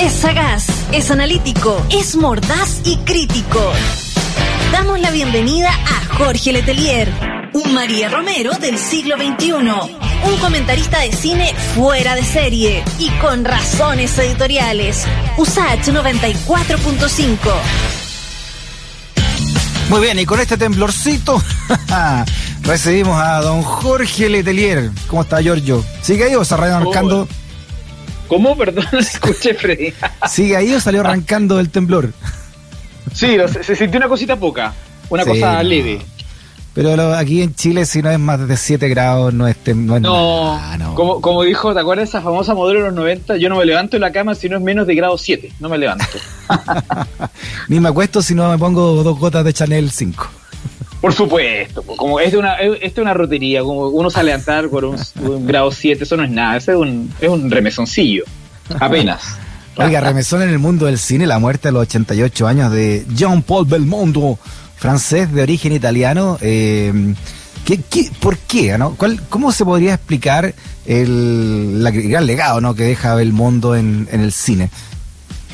Es sagaz, es analítico, es mordaz y crítico. Damos la bienvenida a Jorge Letelier, un María Romero del siglo XXI, un comentarista de cine fuera de serie y con razones editoriales. USACH 94.5. Muy bien, y con este temblorcito recibimos a don Jorge Letelier. ¿Cómo está, Giorgio? ¿Sigue ahí o se arrancando? ¿Cómo? Perdón, escuché, Freddy. ¿Sigue ahí o salió arrancando el temblor? Sí, se, sintió una cosita poca, una cosa leve. Pero aquí en Chile, si no es más de 7 grados, no es, no, es no, no. Como, como dijo, ¿te acuerdas esa famosa modelo de los 90? Yo no me levanto en la cama si no es menos de grado 7. No me levanto. Ni me acuesto si no me pongo dos gotas de Chanel 5. Por supuesto, como es de una, es una rotería, como uno sale a levantar por un, grado 7, eso no es nada, eso es un, es un remesoncillo, apenas. Oiga, remesón en el mundo del cine, la muerte a los 88 años de Jean-Paul Belmondo, francés de origen italiano. Eh, ¿qué, por qué? ¿no? ¿Cómo se podría explicar el, gran legado ¿no? que deja Belmondo en, en el cine?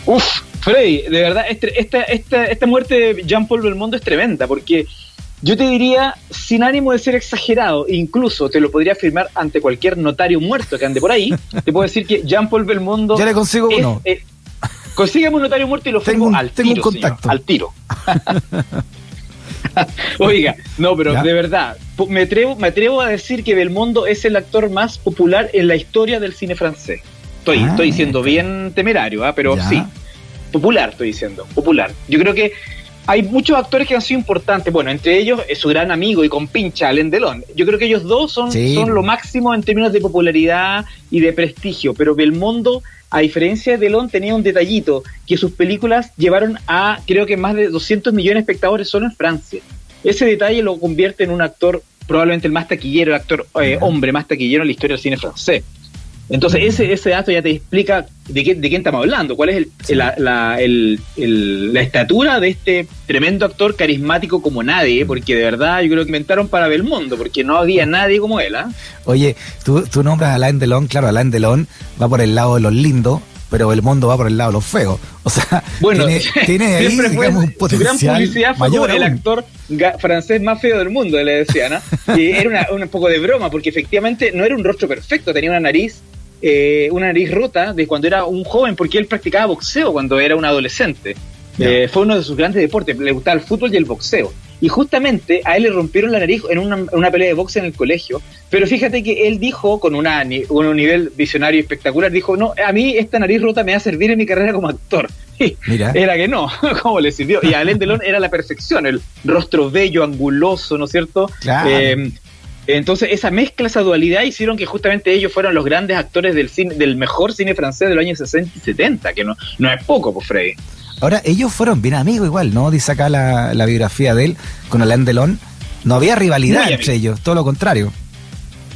Uf, Freddy, de verdad, este, esta, esta, esta muerte de Jean-Paul Belmondo es tremenda, porque yo te diría, sin ánimo de ser exagerado, incluso te lo podría afirmar ante cualquier notario muerto que ande por ahí, te puedo decir que Jean-Paul Belmondo... Ya le consigo uno. Eh, consígueme un notario muerto y lo tengo al tengo un contacto. al tiro. Oiga, no, pero de verdad, me atrevo, me atrevo a decir que Belmondo es el actor más popular en la historia del cine francés. Estoy, ah, estoy siendo bien temerario, ¿ah? pero sí, popular estoy diciendo, popular. Yo creo que hay muchos actores que han sido importantes. Bueno, entre ellos es su gran amigo y compincha, Alain Delon. Yo creo que ellos dos son, son lo máximo en términos de popularidad y de prestigio. Pero Belmondo, a diferencia de Delon, tenía un detallito, que sus películas llevaron a, creo que más de 200 millones de espectadores solo en Francia. Ese detalle lo convierte en un actor probablemente el más taquillero, el actor eh, hombre más taquillero en la historia del cine francés. Entonces, ese, ese dato ya te explica de, qué, de quién estamos hablando, cuál es el, la, la, el, la, estatura de este tremendo actor carismático como nadie, porque de verdad yo creo que inventaron para Belmondo, porque no había nadie como él. ¿ah? Oye, tú, tú nombras a Alain Delon, claro, Alain Delon va por el lado de los lindos, pero el mundo va por el lado de los feos. O sea, bueno, tiene, ahí digamos, un potencial gran publicidad fue mayor el actor francés más feo del mundo, le decía, ¿no? Y era una, un poco de broma, porque efectivamente no era un rostro perfecto, tenía una nariz eh, una nariz rota de cuando era un joven, porque él practicaba boxeo cuando era un adolescente. Eh, fue uno de sus grandes deportes, le gustaba el fútbol y el boxeo. Y justamente a él le rompieron la nariz en una, pelea de boxeo en el colegio. Pero fíjate que él dijo, con una, un nivel visionario espectacular, dijo, no, a mí esta nariz rota me va a servir en mi carrera como actor. Mira. Era que no, ¿cómo le sirvió? Y a Alain Delon era la perfección, el rostro bello, anguloso, ¿no es cierto? Claro. Eh, entonces, esa mezcla, esa dualidad hicieron que justamente ellos fueran los grandes actores del cine, del mejor cine francés de los años 60 y 70, que no, no es poco, pues Freddy. Ahora, ellos fueron bien amigos igual, ¿no? Dice acá la, la biografía de él con Alain Delon. No había rivalidad entre ellos, todo lo contrario.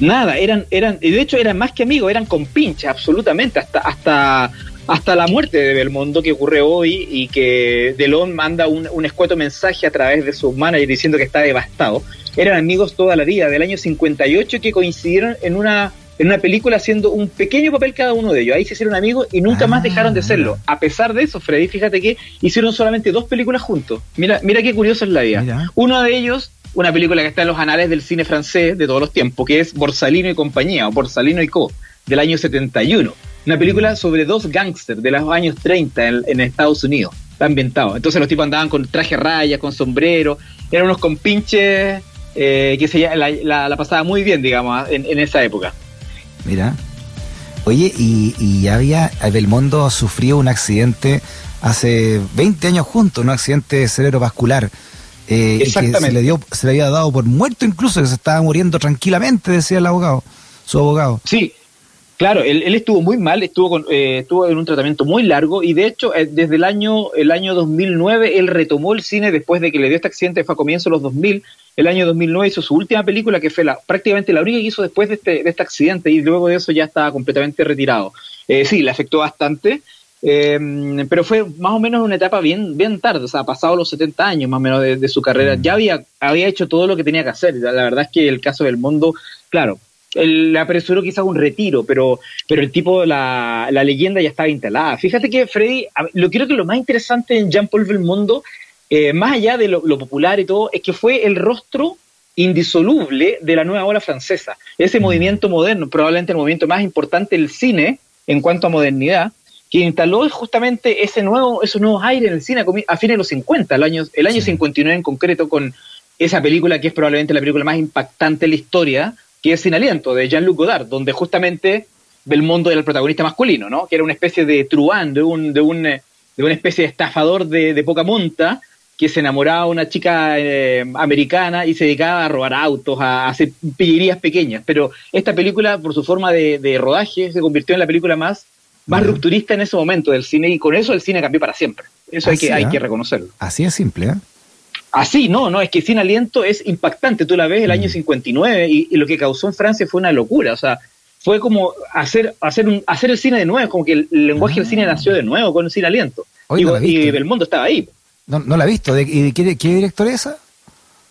Nada, eran, eran, y de hecho eran más que amigos, eran compinches, absolutamente, hasta, hasta, hasta la muerte de Belmondo que ocurre hoy y que Delon manda un, un escueto mensaje a través de su manager diciendo que está devastado eran amigos toda la vida, del año 58, que coincidieron en una, en una película haciendo un pequeño papel cada uno de ellos. Ahí se hicieron amigos y nunca más dejaron de serlo. A pesar de eso, Freddy, fíjate que hicieron solamente dos películas juntos. Mira, mira qué curioso es la vida. Uno de ellos, una película que está en los anales del cine francés de todos los tiempos, que es Borsalino y compañía, o Borsalino y Co., del año 71. Una película sobre dos gángsters de los años 30 en, en Estados Unidos. Está ambientado. Entonces los tipos andaban con traje rayas, con sombrero, eran unos compinches eh, que se, la, la, pasaba muy bien, digamos, en, esa época. Mira. Oye, y, y había, Belmondo sufrió un accidente hace 20 años juntos, un accidente cerebrovascular. Eh, Exactamente. que se le, dio, se le había dado por muerto incluso, que se estaba muriendo tranquilamente, decía el abogado, su abogado. Sí, Claro, él, estuvo muy mal, estuvo, con, eh, estuvo en un tratamiento muy largo y de hecho eh, desde el año, el año 2009 él retomó el cine después de que le dio este accidente, fue a comienzo de los 2000, el año 2009 hizo su última película que fue la, prácticamente la única que hizo después de este, de este accidente y luego de eso ya estaba completamente retirado. Eh, sí, le afectó bastante, pero fue más o menos una etapa bien, bien tarde, o sea, pasado los 70 años más o menos de, su carrera, mm. ya había, había hecho todo lo que tenía que hacer. La verdad es que el caso del mundo, claro, le apresuró quizás un retiro, pero, pero el tipo, la, la leyenda ya estaba instalada. Fíjate que Freddy, lo creo que lo más interesante en Jean-Paul Belmondo, eh, más allá de lo, popular y todo, es que fue el rostro indisoluble de la nueva ola francesa. Ese mm. movimiento moderno, probablemente el movimiento más importante del cine en cuanto a modernidad, que instaló justamente ese nuevo, esos nuevos aires en el cine a fines de los 50, el año, el año 59 en concreto, con esa película que es probablemente la película más impactante de la historia, que es Sin Aliento, de Jean-Luc Godard, donde justamente Belmondo era el protagonista masculino, ¿no? Que era una especie de truán, de un, de un, de una especie de estafador de, poca monta, que se enamoraba de una chica eh, americana y se dedicaba a robar autos, a, hacer pillerías pequeñas. Pero esta película, por su forma de, rodaje, se convirtió en la película más, más rupturista en ese momento del cine y con eso el cine cambió para siempre. Eso hay, que, hay ¿eh? que reconocerlo. Así es simple, ¿eh? Así, no, no, es que Sin Aliento es impactante. Tú la ves el año 59 mm. y, lo que causó en Francia fue una locura. O sea, fue como hacer, hacer, un, hacer el cine de nuevo, como que el, lenguaje del cine ah. nació de nuevo con Sin Aliento. y, el Belmondo estaba ahí. No, no la he visto. ¿Y qué, qué director es esa?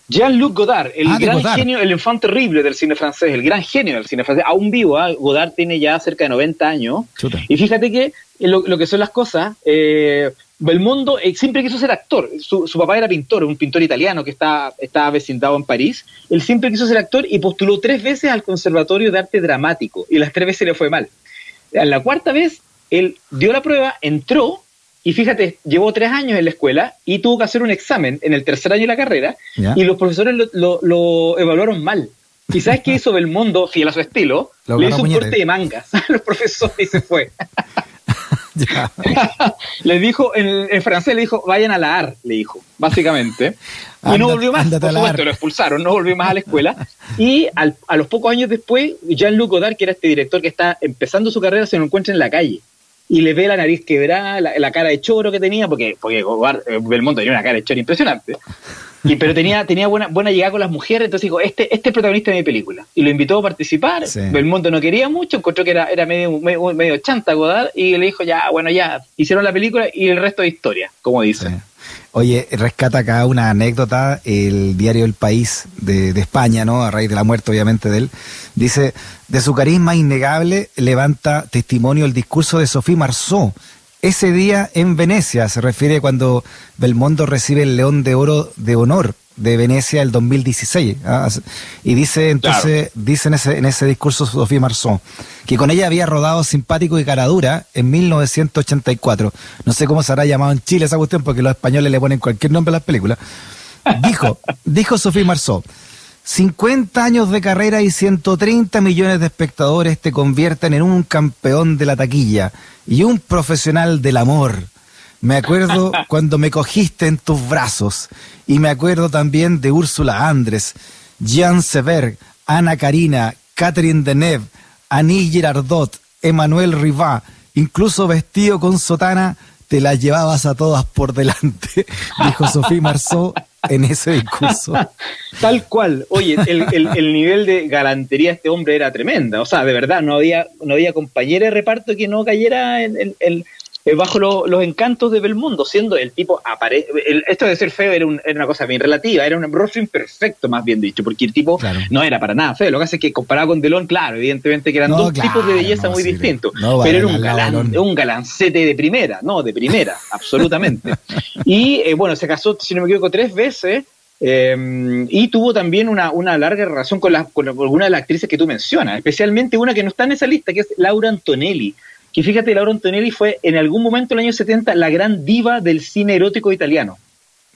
Jean-Luc Godard, el ah, gran genio, el infante terrible del cine francés, el gran genio del cine francés, aún vivo, ¿ah? Godard tiene ya cerca de 90 años. Y fíjate que lo, lo, que son las cosas, eh, Belmondo eh, siempre quiso ser actor. Su, papá era pintor, un pintor italiano que está, estaba vecindado en París. Él siempre quiso ser actor y postuló tres veces al Conservatorio de Arte Dramático y las tres veces le fue mal. A la cuarta vez, él dio la prueba, entró y fíjate, llevó tres años en la escuela y tuvo que hacer un examen en el tercer año de la carrera y los profesores lo, evaluaron mal. ¿Y sabes qué hizo Belmondo, fiel a su estilo? le hizo un corte de mangas a los profesores y se fue. le dijo, en, francés le dijo, vayan a la AR, le dijo, básicamente. Y no volvió más, por supuesto, lo expulsaron, no volvió más a la escuela. Y a los pocos años después, Jean-Luc Godard, que era este director que está empezando su carrera, se lo encuentra en la calle. Y le ve la nariz quebrada, la, cara de choro que tenía, porque, porque eh, Belmondo tenía una cara de choro impresionante. Y, pero tenía, tenía buena, buena llegada con las mujeres, entonces dijo, este, este es el protagonista de mi película. Y lo invitó a participar, Belmondo no quería mucho, encontró que era, era medio, medio, chanta Godard, y le dijo, ya, bueno, ya, hicieron la película y el resto de historia, como dicen. Oye, rescata acá una anécdota, el diario El País de, España, ¿no? A raíz de la muerte, obviamente, de él. Dice, de su carisma innegable levanta testimonio el discurso de Sophie Marceau, ese día en Venecia, se refiere cuando Belmondo recibe el León de Oro de Honor de Venecia el 2016. ¿ah? Y dice entonces, dice en ese, en ese discurso Sofía Marzón, que con ella había rodado Simpático y Caradura en 1984. No sé cómo se habrá llamado en Chile esa cuestión, porque los españoles le ponen cualquier nombre a las películas. Dijo, dijo Sofía Marzón, 50 años de carrera y 130 millones de espectadores te convierten en un campeón de la taquilla y un profesional del amor. Me acuerdo cuando me cogiste en tus brazos y me acuerdo también de Úrsula Andres, Jean Sever, Ana Karina, Catherine Deneuve, Annie Girardot, Emmanuel Rivat, incluso vestido con sotana, te las llevabas a todas por delante, dijo Sofía Marceau en ese discurso. Tal cual. Oye, el, nivel de galantería de este hombre era tremenda. O sea, de verdad, no había, no había compañera de reparto que no cayera en, el eh, bajo los encantos de Belmondo, siendo el tipo esto de ser feo era, una cosa bien relativa, era un rostro imperfecto, más bien dicho, porque el tipo no era para nada feo. Lo que hace es que comparado con Delon, claro, evidentemente que eran dos tipos de belleza muy distintos, pero era un galán, un galancete de primera, no, de primera, absolutamente. Y eh, bueno, se casó, si no me equivoco, tres veces. Eh, y tuvo también una, larga relación con, la, con alguna de las actrices que tú mencionas, especialmente una que no está en esa lista, que es Laura Antonelli, que fíjate, Laura Antonelli fue en algún momento en el año 70 la gran diva del cine erótico italiano,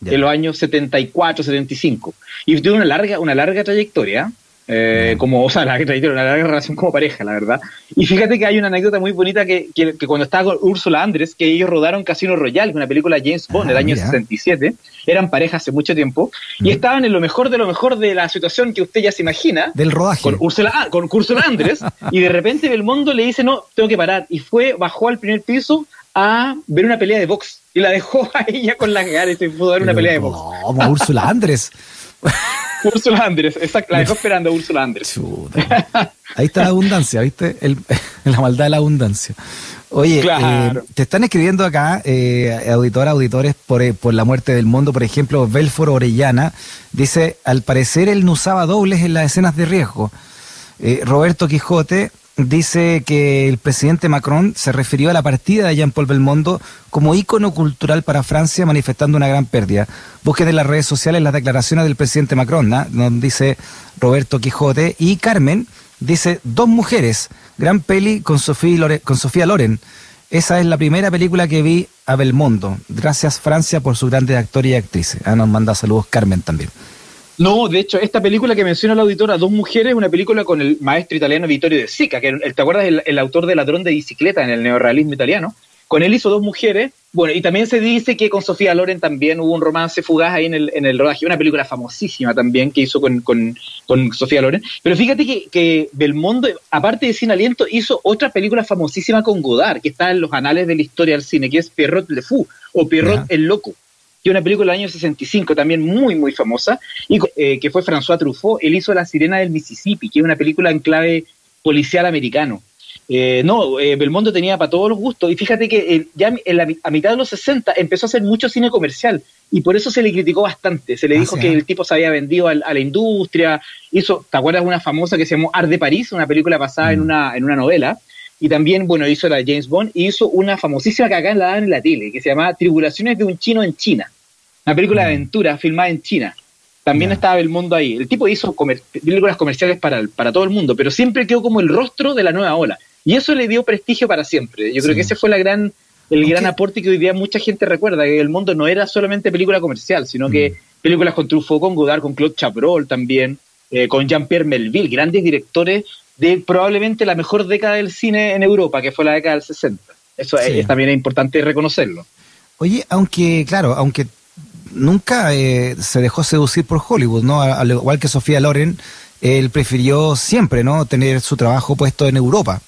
en los años 74, 75. Y tuvo una larga, una larga trayectoria. Eh, como, o sea, la una larga relación como pareja, la verdad. Y fíjate que hay una anécdota muy bonita que, que, cuando estaba con Úrsula Andrés, que ellos rodaron Casino Royale, una película de James Bond del ah, año 67, eran pareja hace mucho tiempo, y estaban en lo mejor de lo mejor de la situación que usted ya se imagina. Del rodaje. Con Úrsula, con Úrsula Andrés, y de repente Belmondo le dice, no, tengo que parar. Y fue, bajó al primer piso a ver una pelea de box. Y la dejó a ella con las ganas y se pudo ver una pelea de box. No, Úrsula Andrés. Úrsula Andrés, exacto, la dejó esperando Úrsula Andrés. Ahí está la abundancia, ¿viste? la maldad de la abundancia. Oye, eh, te están escribiendo acá, eh, auditores, por, eh, por la muerte del mundo, por ejemplo, Belfort Orellana, dice, al parecer él no usaba dobles en las escenas de riesgo. Eh, Roberto Quijote dice que el presidente Macron se refirió a la partida de Jean-Paul Belmondo como ícono cultural para Francia, manifestando una gran pérdida. Busquen en las redes sociales las declaraciones del presidente Macron, ¿no? donde dice Roberto Quijote. Y Carmen dice, dos mujeres, gran peli con Sofía, con Sofía Loren. Esa es la primera película que vi a Belmondo. Gracias Francia por sus grandes actores y actrices. Ah, nos manda saludos Carmen también. No, de hecho, esta película que menciona la auditora, Dos Mujeres, es una película con el maestro italiano Vittorio De Sica, que te acuerdas el, el autor de Ladrón de Bicicleta en el neorrealismo italiano. Con él hizo Dos Mujeres. Bueno, y también se dice que con Sofía Loren también hubo un romance fugaz ahí en el, en el rodaje. Una película famosísima también que hizo con, con, con Sofía Loren. Pero fíjate que, que, Belmondo, aparte de Sin Aliento, hizo otra película famosísima con Godard, que está en los anales de la historia del cine, que es Pierrot Le Fou o Pierrot el Loco que una película del año 65 también muy, muy famosa, y eh, que fue François Truffaut. Él hizo La Sirena del Mississippi, que es una película en clave policial americano. Eh, no, eh, Belmondo tenía para todos los gustos, y fíjate que ya a mitad de los 60 empezó a hacer mucho cine comercial, y por eso se le criticó bastante. Se le dijo que el tipo se había vendido a, la industria, hizo, ¿te acuerdas una famosa que se llamó Art de París, una película basada en, mm. una, en una novela? Y también, bueno, hizo la James Bond y hizo una famosísima que acá la en la tele, que se llama Tribulaciones de un chino en China. Una película de mm. aventura filmada en China. También estaba el mundo ahí. El tipo hizo películas comerciales para, para todo el mundo, pero siempre quedó como el rostro de la nueva ola. Y eso le dio prestigio para siempre. Yo creo que ese fue la gran, el gran aporte que hoy día mucha gente recuerda, que el mundo no era solamente película comercial, sino que mm. películas con Truffaut, con Godard, con Claude Chabrol también, eh, con Jean-Pierre Melville, grandes directores de probablemente la mejor década del cine en Europa, que fue la década del 60. Eso también es importante reconocerlo. Oye, aunque, claro, aunque nunca eh, se dejó seducir por Hollywood, ¿no? Al igual que Sofía Loren, él prefirió siempre, ¿no? Tener su trabajo puesto en Europa.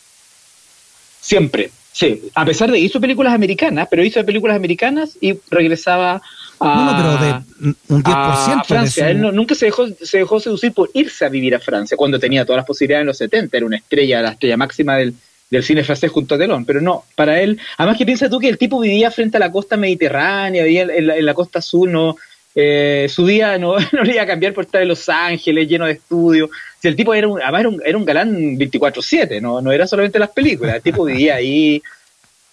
Siempre, sí. A pesar de hizo películas americanas, pero hizo películas americanas y regresaba a, no, no, pero de un 10% Francia. Él nunca se dejó, se dejó seducir por irse a vivir a Francia, cuando tenía todas las posibilidades en los 70, era una estrella, la estrella máxima del, del cine francés junto a Telón, pero no, para él, además que piensa tú que el tipo vivía frente a la costa mediterránea, vivía en la, costa sur, no, eh, su día no, no, le iba a cambiar por estar en Los Ángeles, lleno de estudios. Si el tipo era un, además era un, era un galán 24-7, no, no era solamente las películas, el tipo vivía ahí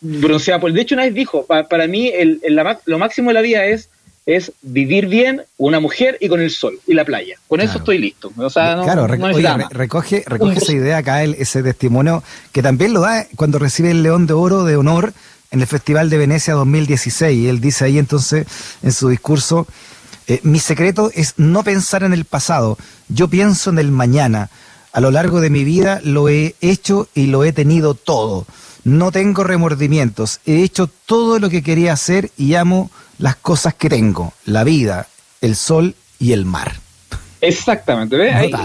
bronceado. De hecho, una vez dijo, para mí el, lo máximo de la vida es es vivir bien, una mujer y con el sol y la playa. Con eso estoy listo. claro, recoge, recoge esa idea acá, ese testimonio, que también lo da cuando recibe el León de Oro de Honor en el Festival de Venecia 2016. Y él dice ahí entonces en su discurso, eh, mi secreto es no pensar en el pasado, yo pienso en el mañana. A lo largo de mi vida lo he hecho y lo he tenido todo. No tengo remordimientos. He hecho todo lo que quería hacer y amo las cosas que tengo, la vida, el sol y el mar. Exactamente,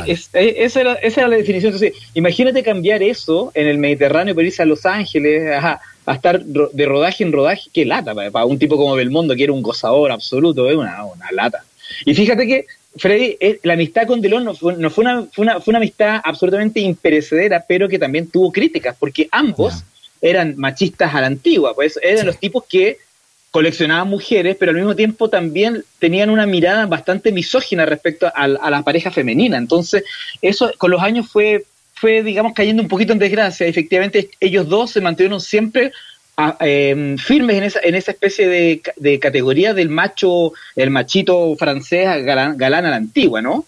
esa, era, la definición. Entonces, imagínate cambiar eso en el Mediterráneo para irse a Los Ángeles, a estar de rodaje en rodaje, qué lata para, un tipo como Belmondo, que era un gozador absoluto, es una, lata. Y fíjate que, Freddy, eh, la amistad con Delon no, fue, una, fue, una, fue una amistad absolutamente imperecedera, pero que también tuvo críticas, porque ambos eran machistas a la antigua, pues eran los tipos que coleccionaban mujeres, pero al mismo tiempo también tenían una mirada bastante misógina respecto a, la pareja femenina. Entonces, eso con los años fue, fue, digamos, cayendo un poquito en desgracia. Efectivamente, ellos dos se mantuvieron siempre em, firmes en esa, en esa especie de, categoría del macho, el machito francés galán, galán a la antigua, ¿no?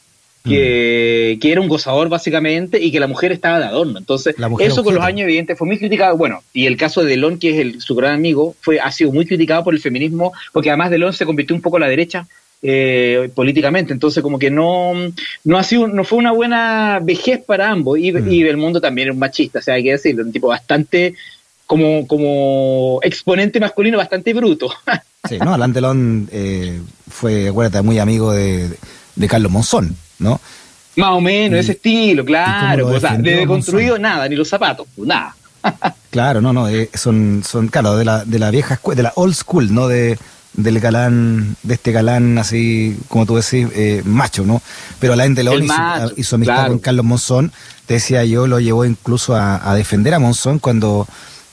Que, era un gozador básicamente y que la mujer estaba de adorno. Entonces, eso con los años evidentes fue muy criticado. Bueno, y el caso de Delon, que es el, su gran amigo, fue, ha sido muy criticado por el feminismo, porque además Delon se convirtió un poco a la derecha eh, políticamente. Entonces, como que no, no ha sido, no fue una buena vejez para ambos. Y, mm. y Belmondo también es un machista, o sea, hay que decirlo, un tipo bastante como, como exponente masculino bastante bruto. sí, no, Alain Delon eh, fue, acuérdate, muy amigo de, de Carlos Monzón. ¿No? Más o menos, ese estilo, claro. O sea, de construido nada, ni los zapatos, pues, nada. claro, no, no, eh, son, son, claro, de la, de la vieja escuela, de la old school, ¿no? De, del galán, de este galán así, como tú decís, eh, macho, ¿no? Pero Alain Delon y, su, y su amistad con Carlos Monzón, te decía yo, lo llevó incluso a, defender a Monzón cuando,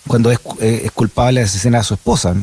cuando es, eh, es culpable de asesinar a su esposa.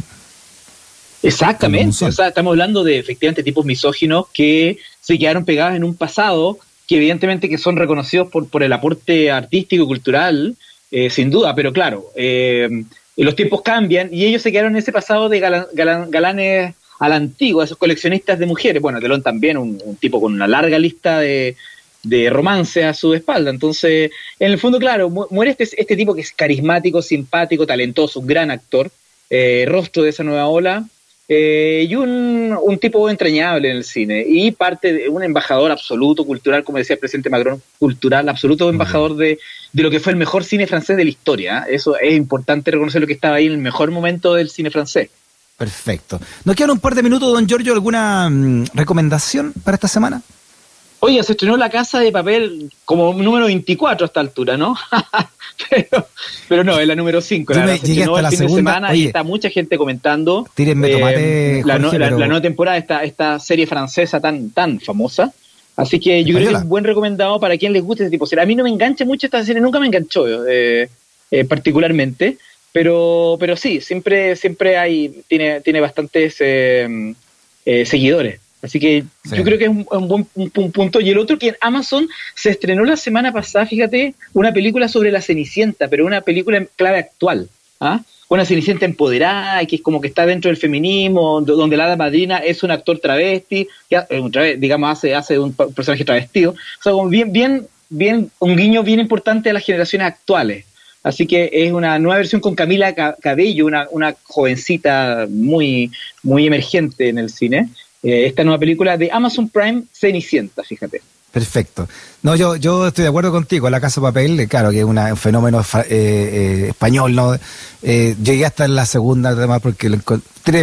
Exactamente, o sea, estamos hablando de efectivamente tipos misóginos que se quedaron pegados en un pasado que evidentemente que son reconocidos por, por el aporte artístico y cultural, eh, sin duda, pero claro, eh, los tiempos cambian y ellos se quedaron en ese pasado de galanes a la antigua, esos coleccionistas de mujeres. Bueno, Telón también, un, tipo con una larga lista de, de romance a su espalda. Entonces, en el fondo, claro, muere este, este tipo que es carismático, simpático, talentoso, un gran actor, eh, rostro de esa nueva ola, eh, y un, un, tipo entrañable en el cine y parte de un embajador absoluto cultural, como decía el presidente Macron, cultural, absoluto embajador de, de, lo que fue el mejor cine francés de la historia. Eso es importante reconocer lo que estaba ahí en el mejor momento del cine francés. Perfecto. Nos quedan un par de minutos, don Giorgio, ¿alguna mm, recomendación para esta semana? Oye, se estrenó La Casa de Papel como número 24 a esta altura, ¿no? pero, no, es la número 5. La, se estrenó el fin de semana y está mucha gente comentando. Tírenme tomate, eh, la, nueva temporada de esta, esta serie francesa tan, tan famosa. Así que yo creo que es un buen recomendado para quien les guste este tipo de serie. A mí no me engancha mucho esta serie, nunca me enganchó eh, eh, particularmente, pero, pero sí, siempre, siempre hay, tiene, tiene bastantes seguidores. Así que yo creo que es un, buen punto. Y el otro que en Amazon se estrenó la semana pasada, fíjate, una película sobre la Cenicienta, pero una película en clave actual. ¿ah? Una Cenicienta empoderada, que es como que está dentro del feminismo, donde la hada madrina es un actor travesti, que, eh, digamos, hace, hace un personaje travestido. O sea, bien, bien, bien, un guiño bien importante a las generaciones actuales. Así que es una nueva versión con Camila Cabello, una, una jovencita muy, muy emergente en el cine. Eh, esta nueva película de Amazon Prime, Cenicienta, fíjate. Perfecto. No, yo, yo estoy de acuerdo contigo. La Casa de Papel, eh, claro, que es un fenómeno eh, español, ¿no? llegué hasta en la segunda, además, porque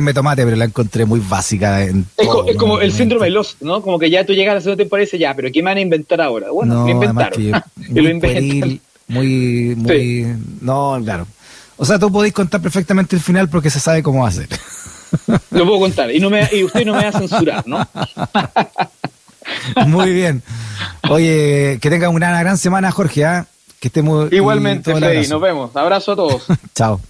me tomate, pero la encontré muy básica. En es, como el síndrome de los, ¿no? Como que ya tú llegas a la segunda temporada y dices, ya, pero ¿qué me van a inventar ahora? Bueno, lo inventaron. muy, lo inventan. muy, muy. No, claro. O sea, tú podéis contar perfectamente el final porque se sabe cómo hacer. Lo puedo contar. Y, no me, y usted no me va a censurar, ¿no? Muy bien. Oye, que tenga una gran semana, Jorge. ¿ah? Que esté muy Igualmente, Freddy. Nos vemos. Abrazo a todos. Chao.